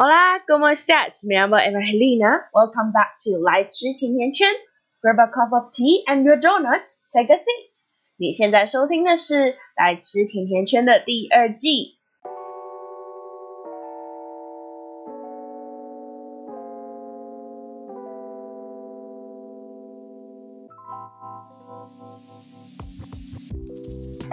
Hola, ¿cómo estás? Me llamo Evangelina. Welcome back to 来吃甜甜圈。Grab a cup of tea and your donuts. Take a seat. 你现在收听的是《来吃甜甜圈》的第二季。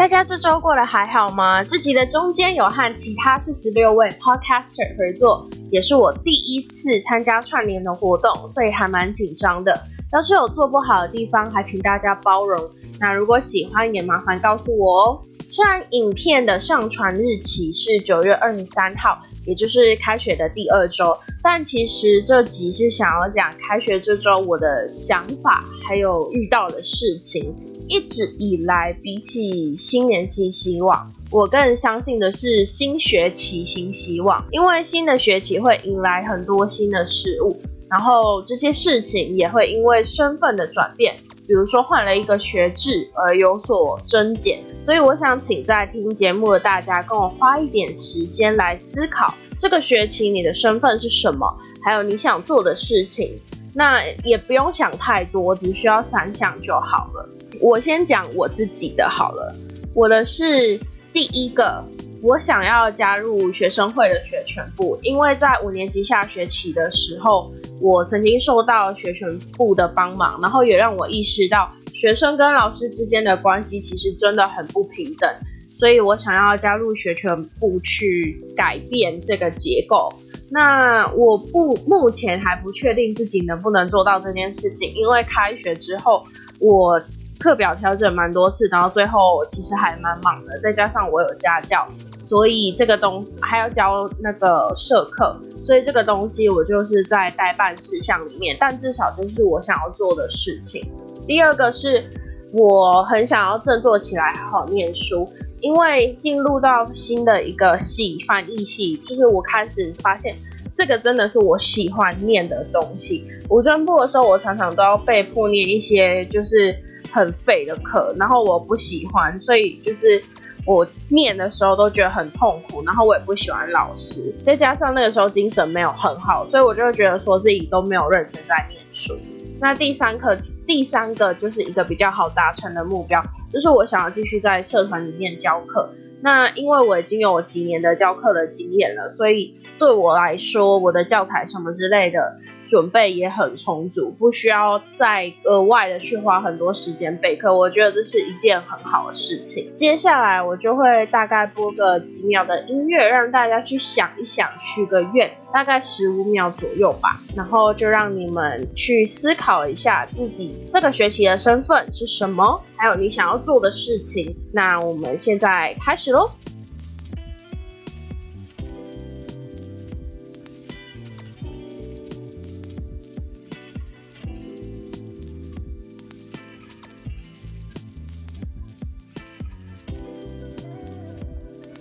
大家这周过得还好吗？这集的中间有和其他四十六位 podcaster 合作，也是我第一次参加串联的活动，所以还蛮紧张的。要是有做不好的地方，还请大家包容。那如果喜欢，也麻烦告诉我哦。虽然影片的上传日期是九月二十三号，也就是开学的第二周，但其实这集是想要讲开学这周我的想法，还有遇到的事情。一直以来，比起新年新希望，我更相信的是新学期新希望，因为新的学期会迎来很多新的事物，然后这些事情也会因为身份的转变，比如说换了一个学制而有所增减。所以我想请在听节目的大家跟我花一点时间来思考，这个学期你的身份是什么，还有你想做的事情。那也不用想太多，只需要三项就好了。我先讲我自己的好了，我的是第一个，我想要加入学生会的学全部，因为在五年级下学期的时候，我曾经受到学全部的帮忙，然后也让我意识到学生跟老师之间的关系其实真的很不平等，所以我想要加入学全部去改变这个结构。那我不目前还不确定自己能不能做到这件事情，因为开学之后我。课表调整蛮多次，然后最后其实还蛮忙的，再加上我有家教，所以这个东还要教那个社课，所以这个东西我就是在代办事项里面，但至少就是我想要做的事情。第二个是我很想要振作起来，好好念书，因为进入到新的一个系翻译系，就是我开始发现这个真的是我喜欢念的东西。五专部的时候，我常常都要被迫念一些就是。很废的课，然后我不喜欢，所以就是我念的时候都觉得很痛苦，然后我也不喜欢老师，再加上那个时候精神没有很好，所以我就会觉得说自己都没有认真在念书。那第三课，第三个就是一个比较好达成的目标，就是我想要继续在社团里面教课。那因为我已经有几年的教课的经验了，所以对我来说，我的教材什么之类的。准备也很充足，不需要再额外的去花很多时间备课，我觉得这是一件很好的事情。接下来我就会大概播个几秒的音乐，让大家去想一想，许个愿，大概十五秒左右吧，然后就让你们去思考一下自己这个学期的身份是什么，还有你想要做的事情。那我们现在开始喽。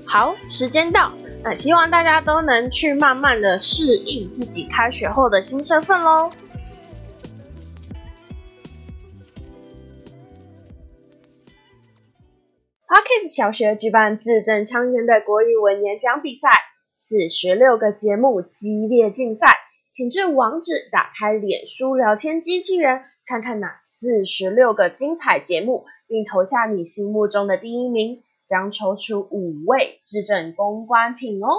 好，时间到，那希望大家都能去慢慢的适应自己开学后的新身份喽。Parkes 小学举办字正腔圆的国语文演讲比赛，四十六个节目激烈竞赛，请至网址打开脸书聊天机器人，看看哪四十六个精彩节目，并投下你心目中的第一名。将抽出五位质证公关品哦。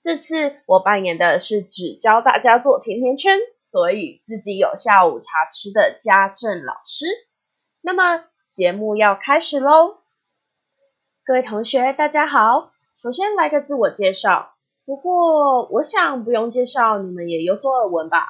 这次我扮演的是只教大家做甜甜圈，所以自己有下午茶吃的家政老师。那么节目要开始喽，各位同学大家好。首先来个自我介绍，不过我想不用介绍，你们也有所耳闻吧。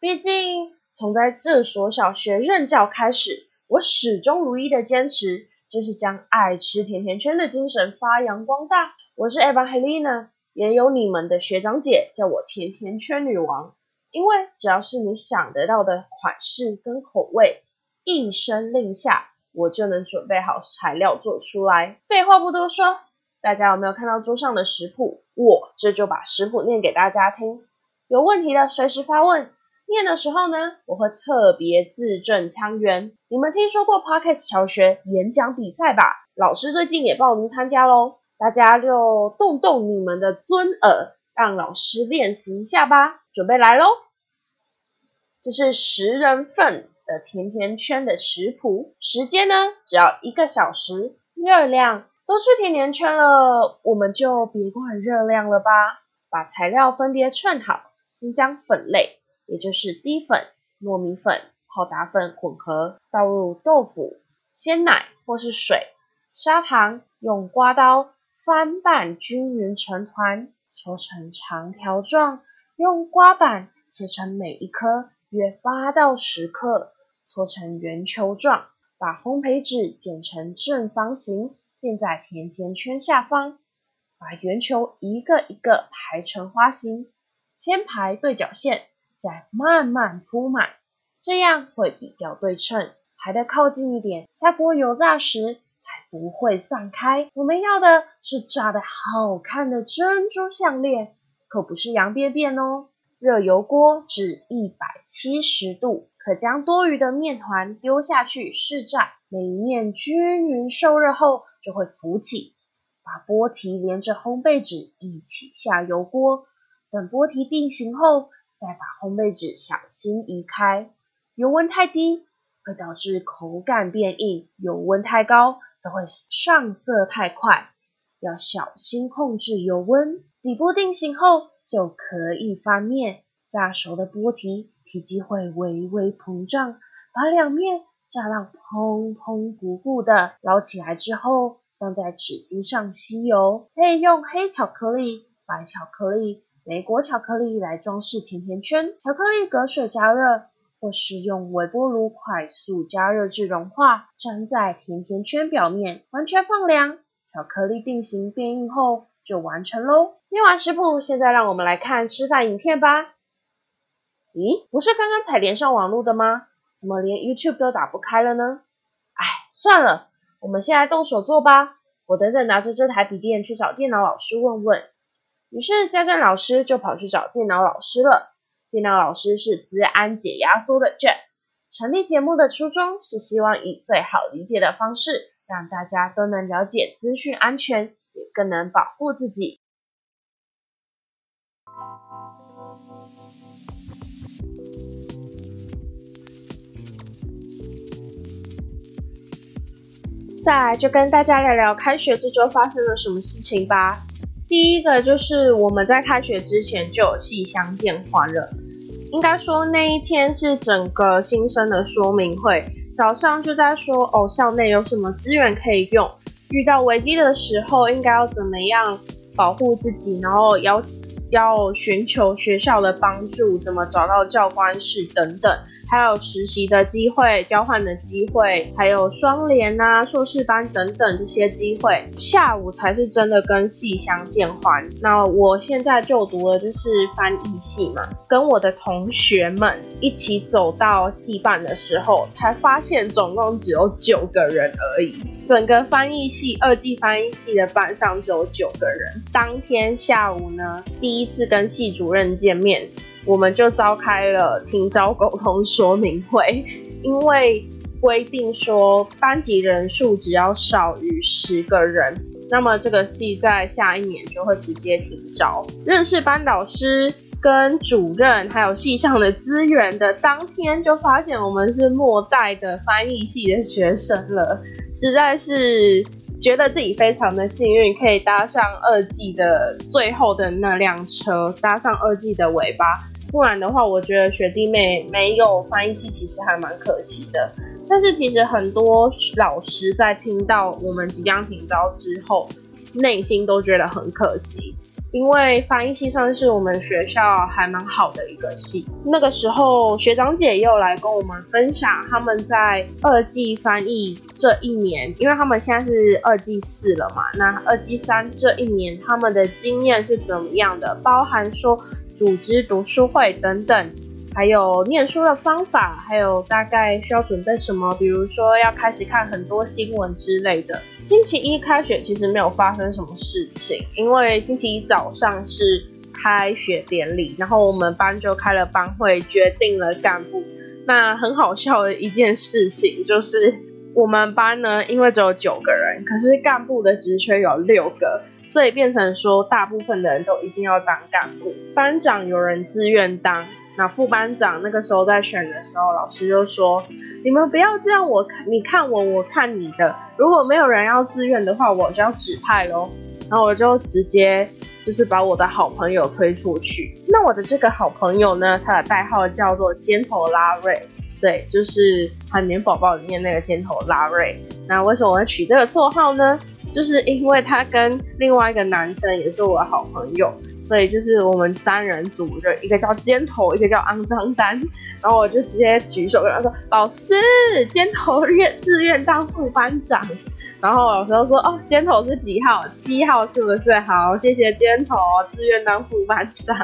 毕竟从在这所小学任教开始，我始终如一的坚持。就是将爱吃甜甜圈的精神发扬光大。我是 Evangelina，也有你们的学长姐叫我甜甜圈女王。因为只要是你想得到的款式跟口味，一声令下，我就能准备好材料做出来。废话不多说，大家有没有看到桌上的食谱？我这就把食谱念给大家听。有问题的随时发问。念的时候呢，我会特别字正腔圆。你们听说过 Parkes 小学演讲比赛吧？老师最近也报名参加喽，大家就动动你们的尊耳，让老师练习一下吧。准备来喽！这是十人份的甜甜圈的食谱，时间呢只要一个小时，热量都吃甜甜圈了，我们就别管热量了吧。把材料分别称好，先将粉类，也就是低粉、糯米粉、泡打粉混合，倒入豆腐、鲜奶或是水、砂糖，用刮刀翻拌均匀成团，搓成长条状。用刮板切成每一颗约八到十克，搓成圆球状，把烘焙纸剪成正方形，垫在甜甜圈下方，把圆球一个一个排成花形，先排对角线，再慢慢铺满，这样会比较对称。还得靠近一点，下锅油炸时才不会散开。我们要的是炸的好看的珍珠项链。可不是羊便便哦。热油锅至一百七十度，可将多余的面团丢下去试炸。每一面均匀受热后，就会浮起。把波提连着烘焙纸一起下油锅，等波提定型后，再把烘焙纸小心移开。油温太低会导致口感变硬，油温太高则会上色太快。要小心控制油温。底部定型后就可以翻面，炸熟的波提体积会微微膨胀，把两面炸到砰砰鼓鼓的。捞起来之后，放在纸巾上吸油。可以用黑巧克力、白巧克力、美国巧克力来装饰甜甜圈。巧克力隔水加热，或是用微波炉快速加热至融化，粘在甜甜圈表面，完全放凉。巧克力定型变硬后。就完成喽！念完食谱，现在让我们来看示范影片吧。咦，不是刚刚才连上网络的吗？怎么连 YouTube 都打不开了呢？哎，算了，我们先来动手做吧。我等等拿着这台笔电去找电脑老师问问。于是家政老师就跑去找电脑老师了。电脑老师是资安解压缩的 Jeff。成立节目的初衷是希望以最好理解的方式，让大家都能了解资讯安全。也更能保护自己。再来就跟大家聊聊开学这周发生了什么事情吧。第一个就是我们在开学之前就有系相见欢了，应该说那一天是整个新生的说明会，早上就在说哦校内有什么资源可以用。遇到危机的时候，应该要怎么样保护自己？然后要要寻求学校的帮助，怎么找到教官室等等。还有实习的机会、交换的机会，还有双联啊、硕士班等等这些机会，下午才是真的跟系相见欢。那我现在就读的就是翻译系嘛，跟我的同学们一起走到系办的时候，才发现总共只有九个人而已。整个翻译系二季翻译系的班上只有九个人。当天下午呢，第一次跟系主任见面。我们就召开了停招沟通说明会，因为规定说班级人数只要少于十个人，那么这个系在下一年就会直接停招。认识班导师跟主任还有系上的资源的当天，就发现我们是末代的翻译系的学生了，实在是觉得自己非常的幸运，可以搭上二季的最后的那辆车，搭上二季的尾巴。不然的话，我觉得学弟妹没有翻译系其实还蛮可惜的。但是其实很多老师在听到我们即将停招之后，内心都觉得很可惜，因为翻译系算是我们学校还蛮好的一个系。那个时候学长姐也有来跟我们分享他们在二季翻译这一年，因为他们现在是二季四了嘛，那二季三这一年他们的经验是怎么样的，包含说。组织读书会等等，还有念书的方法，还有大概需要准备什么，比如说要开始看很多新闻之类的。星期一开学其实没有发生什么事情，因为星期一早上是开学典礼，然后我们班就开了班会，决定了干部。那很好笑的一件事情就是，我们班呢，因为只有九个人，可是干部的职缺有六个，所以变成说大部分的人都一定要当干部。班长有人自愿当，那副班长那个时候在选的时候，老师就说：“你们不要这样，我看你看我，我看你的。如果没有人要自愿的话，我就要指派喽。”然后我就直接就是把我的好朋友推出去。那我的这个好朋友呢，他的代号叫做尖头拉瑞。对，就是海绵宝宝里面那个尖头拉瑞。那为什么我会取这个绰号呢？就是因为他跟另外一个男生也是我的好朋友，所以就是我们三人组，就一个叫尖头，一个叫肮脏丹。然后我就直接举手跟他说：“老师，尖头愿自愿当副班长。”然后老师就说：“哦，尖头是几号？七号是不是？好，谢谢尖头自愿当副班长。”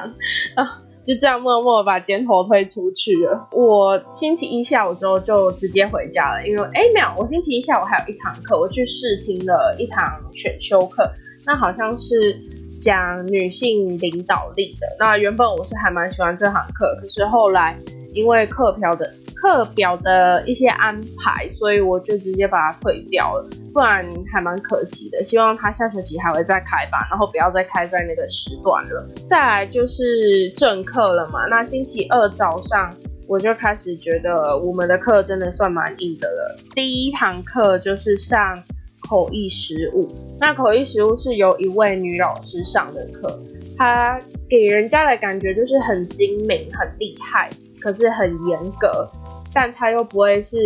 啊。就这样默默把肩头推出去了。我星期一下午之后就直接回家了，因为哎没有，我星期一下午还有一堂课，我去试听了一堂选修课，那好像是讲女性领导力的。那原本我是还蛮喜欢这堂课，可是后来因为课表的。课表的一些安排，所以我就直接把它退掉了，不然还蛮可惜的。希望他下学期还会再开吧，然后不要再开在那个时段了。再来就是正课了嘛，那星期二早上我就开始觉得我们的课真的算蛮硬的了。第一堂课就是上口译实务，那口译实务是由一位女老师上的课，她给人家的感觉就是很精明、很厉害。可是很严格，但他又不会是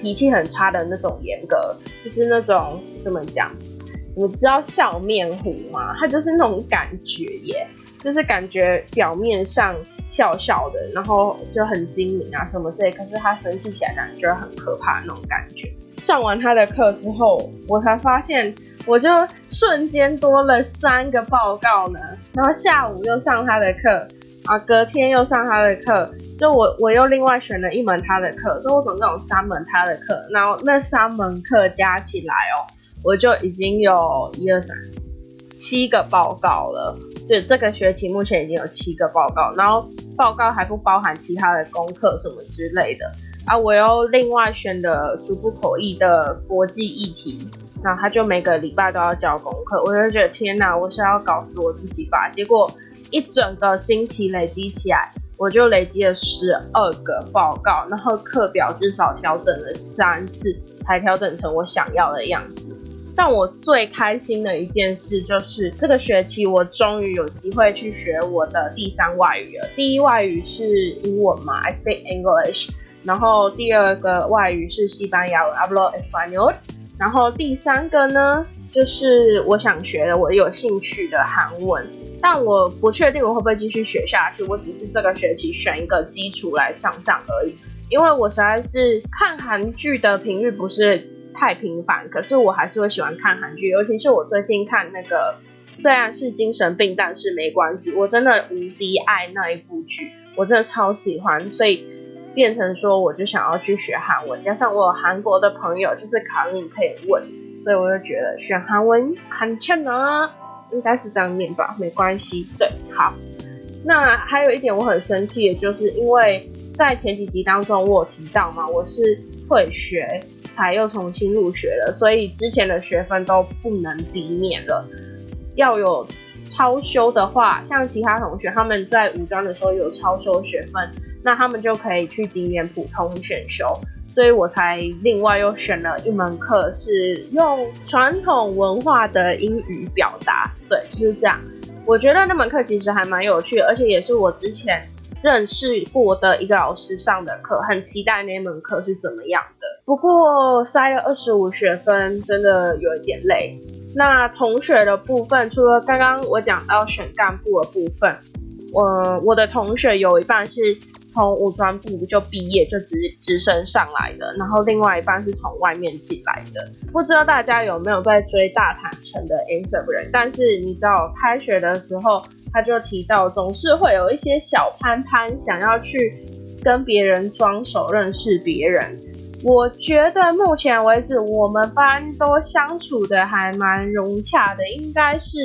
脾气很差的那种严格，就是那种怎么讲？你知道笑面虎吗？他就是那种感觉耶，就是感觉表面上笑笑的，然后就很精明啊什么之类，可是他生气起来感觉很可怕那种感觉。上完他的课之后，我才发现，我就瞬间多了三个报告呢，然后下午又上他的课。啊，隔天又上他的课，就我我又另外选了一门他的课，所以我总共有三门他的课，然后那三门课加起来哦，我就已经有一二三七个报告了，就这个学期目前已经有七个报告，然后报告还不包含其他的功课什么之类的啊，我又另外选的逐步口译的国际议题，那他就每个礼拜都要交功课，我就觉得天哪，我是要搞死我自己吧，结果。一整个星期累积起来，我就累积了十二个报告，然后课表至少调整了三次，才调整成我想要的样子。但我最开心的一件事就是，这个学期我终于有机会去学我的第三外语了。第一外语是英文嘛，I speak English。然后第二个外语是西班牙文，Hablo español。然后第三个呢？就是我想学的，我有兴趣的韩文，但我不确定我会不会继续学下去。我只是这个学期选一个基础来上上而已，因为我实在是看韩剧的频率不是太频繁，可是我还是会喜欢看韩剧，尤其是我最近看那个虽然是精神病，但是没关系，我真的无敌爱那一部剧，我真的超喜欢，所以变成说我就想要去学韩文，加上我有韩国的朋友，就是卡你可以问。所以我就觉得选韩文很欠呢，应该是这样念吧，没关系。对，好。那还有一点我很生气，的就是因为在前几集当中我有提到嘛，我是退学才又重新入学的，所以之前的学分都不能抵免了。要有超修的话，像其他同学他们在五专的时候有超修学分，那他们就可以去抵免普通选修。所以我才另外又选了一门课，是用传统文化的英语表达。对，就是这样。我觉得那门课其实还蛮有趣的，而且也是我之前认识过的一个老师上的课，很期待那门课是怎么样的。不过塞了二十五学分，真的有一点累。那同学的部分，除了刚刚我讲到选干部的部分。我我的同学有一半是从五专部就毕业就直直升上来的，然后另外一半是从外面进来的。不知道大家有没有在追大坦诚的 Instagram？但是你知道开学的时候他就提到，总是会有一些小潘潘想要去跟别人装熟认识别人。我觉得目前为止我们班都相处的还蛮融洽的，应该是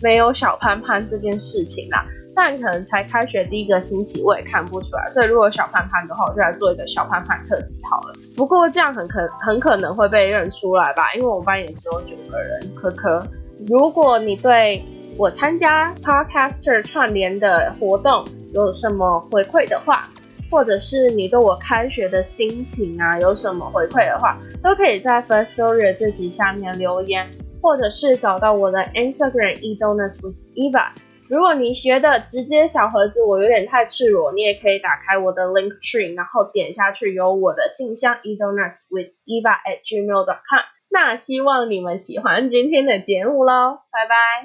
没有小潘潘这件事情啦。但可能才开学第一个星期，我也看不出来。所以如果小潘潘的话，我就来做一个小潘潘特辑好了。不过这样很可很可能会被认出来吧，因为我们班也只有九个人。可可，如果你对我参加 Podcaster 串联的活动有什么回馈的话，或者是你对我开学的心情啊有什么回馈的话，都可以在 First Story 这集下面留言，或者是找到我的 Instagram eDonuts with Eva。如果你学的直接小盒子我有点太赤裸，你也可以打开我的 Link Tree，然后点下去有我的信箱 eDonuts with Eva at gmail.com。那希望你们喜欢今天的节目喽，拜拜。